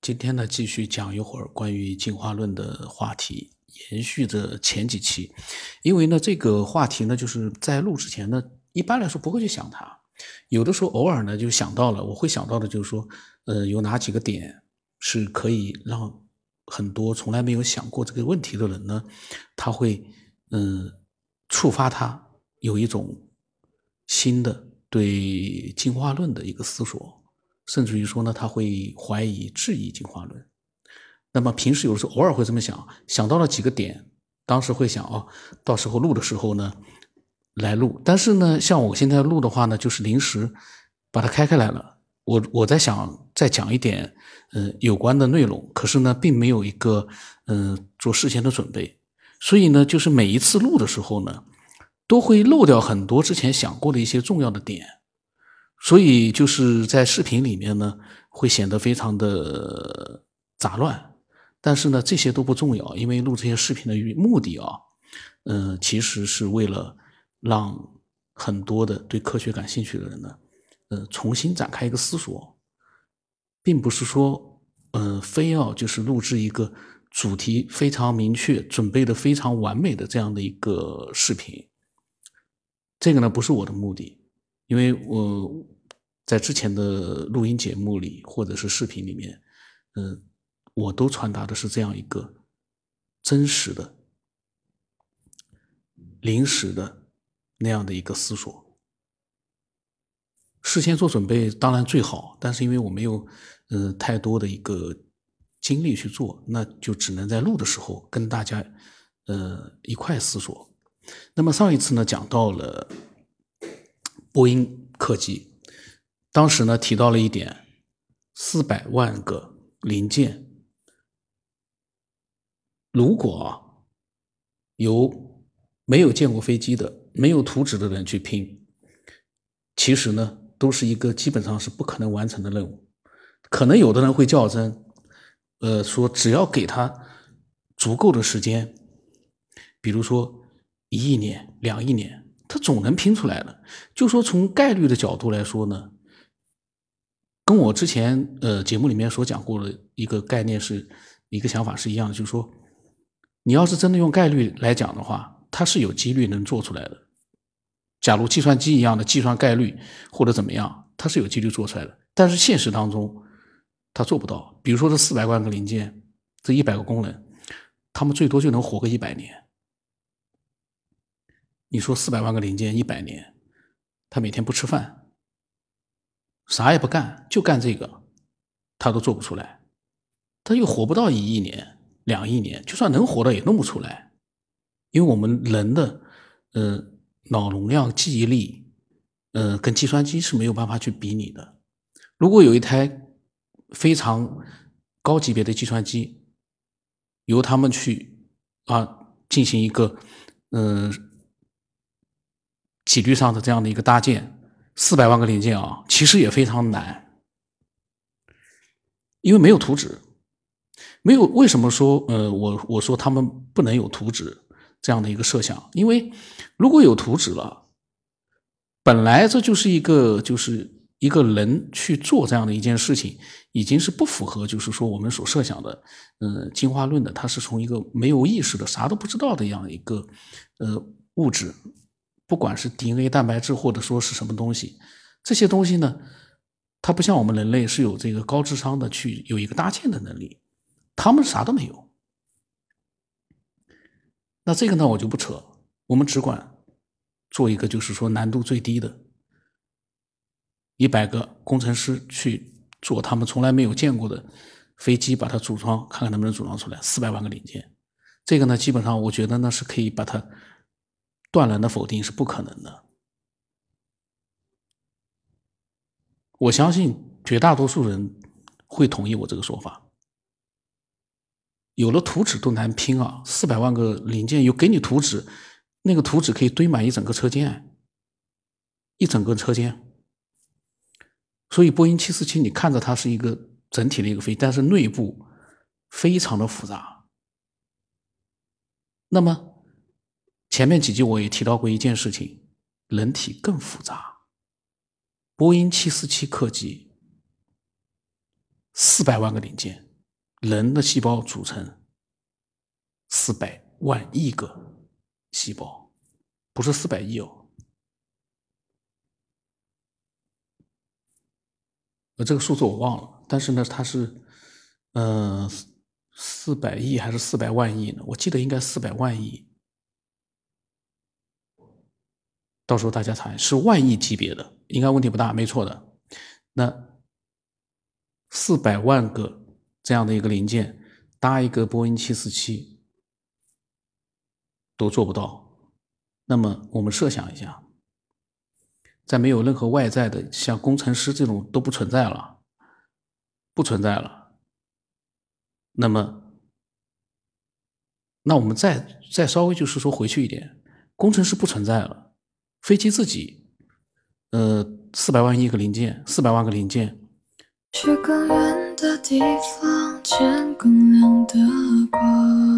今天呢，继续讲一会儿关于进化论的话题，延续着前几期。因为呢，这个话题呢，就是在录之前呢，一般来说不会去想它，有的时候偶尔呢就想到了。我会想到的就是说，呃，有哪几个点是可以让很多从来没有想过这个问题的人呢，他会嗯触发他有一种新的对进化论的一个思索。甚至于说呢，他会怀疑、质疑进化论。那么平时有的时候偶尔会这么想，想到了几个点，当时会想哦，到时候录的时候呢来录。但是呢，像我现在录的话呢，就是临时把它开开来了。我我在想再讲一点嗯有关的内容，可是呢，并没有一个嗯做事前的准备，所以呢，就是每一次录的时候呢，都会漏掉很多之前想过的一些重要的点。所以就是在视频里面呢，会显得非常的杂乱，但是呢，这些都不重要，因为录这些视频的目的啊，嗯，其实是为了让很多的对科学感兴趣的人呢，呃，重新展开一个思索，并不是说，呃，非要就是录制一个主题非常明确、准备的非常完美的这样的一个视频，这个呢，不是我的目的。因为我在之前的录音节目里或者是视频里面，嗯，我都传达的是这样一个真实的、临时的那样的一个思索。事先做准备当然最好，但是因为我没有嗯太多的一个精力去做，那就只能在录的时候跟大家呃一块思索。那么上一次呢讲到了。波音客机当时呢提到了一点，四百万个零件，如果由没有见过飞机的、没有图纸的人去拼，其实呢都是一个基本上是不可能完成的任务。可能有的人会较真，呃，说只要给他足够的时间，比如说一亿年、两亿年。他总能拼出来的。就说从概率的角度来说呢，跟我之前呃节目里面所讲过的一个概念是一个想法是一样的。就是说，你要是真的用概率来讲的话，它是有几率能做出来的。假如计算机一样的计算概率或者怎么样，它是有几率做出来的。但是现实当中，它做不到。比如说这四百万个零件，这一百个工人，他们最多就能活个一百年。你说四百万个零件一百年，他每天不吃饭，啥也不干，就干这个，他都做不出来，他又活不到一亿年、两亿年，就算能活的也弄不出来，因为我们人的，呃，脑容量、记忆力，呃，跟计算机是没有办法去比拟的。如果有一台非常高级别的计算机，由他们去啊进行一个，嗯。几率上的这样的一个搭建，四百万个零件啊，其实也非常难，因为没有图纸，没有为什么说呃，我我说他们不能有图纸这样的一个设想，因为如果有图纸了，本来这就是一个就是一个人去做这样的一件事情，已经是不符合就是说我们所设想的，呃，进化论的，它是从一个没有意识的啥都不知道的样一个呃物质。不管是 DNA 蛋白质或者说是什么东西，这些东西呢，它不像我们人类是有这个高智商的去有一个搭建的能力，他们啥都没有。那这个呢，我就不扯，我们只管做一个，就是说难度最低的，一百个工程师去做他们从来没有见过的飞机，把它组装，看看能不能组装出来四百万个零件。这个呢，基本上我觉得呢是可以把它。断然的否定是不可能的。我相信绝大多数人会同意我这个说法。有了图纸都难拼啊！四百万个零件，有给你图纸，那个图纸可以堆满一整个车间，一整个车间。所以波音七四七，你看着它是一个整体的一个飞，但是内部非常的复杂。那么。前面几集我也提到过一件事情，人体更复杂。波音七四七客机四百万个零件，人的细胞组成四百万亿个细胞，不是四百亿哦。这个数字我忘了，但是呢，它是，呃，四百亿还是四百万亿呢？我记得应该四百万亿。到时候大家猜是万亿级别的，应该问题不大，没错的。那四百万个这样的一个零件搭一个波音七四七都做不到。那么我们设想一下，在没有任何外在的，像工程师这种都不存在了，不存在了。那么，那我们再再稍微就是说回去一点，工程师不存在了。飞机自己，呃，四百万亿个零件，四百万个零件。去更远的地方，见更亮的光。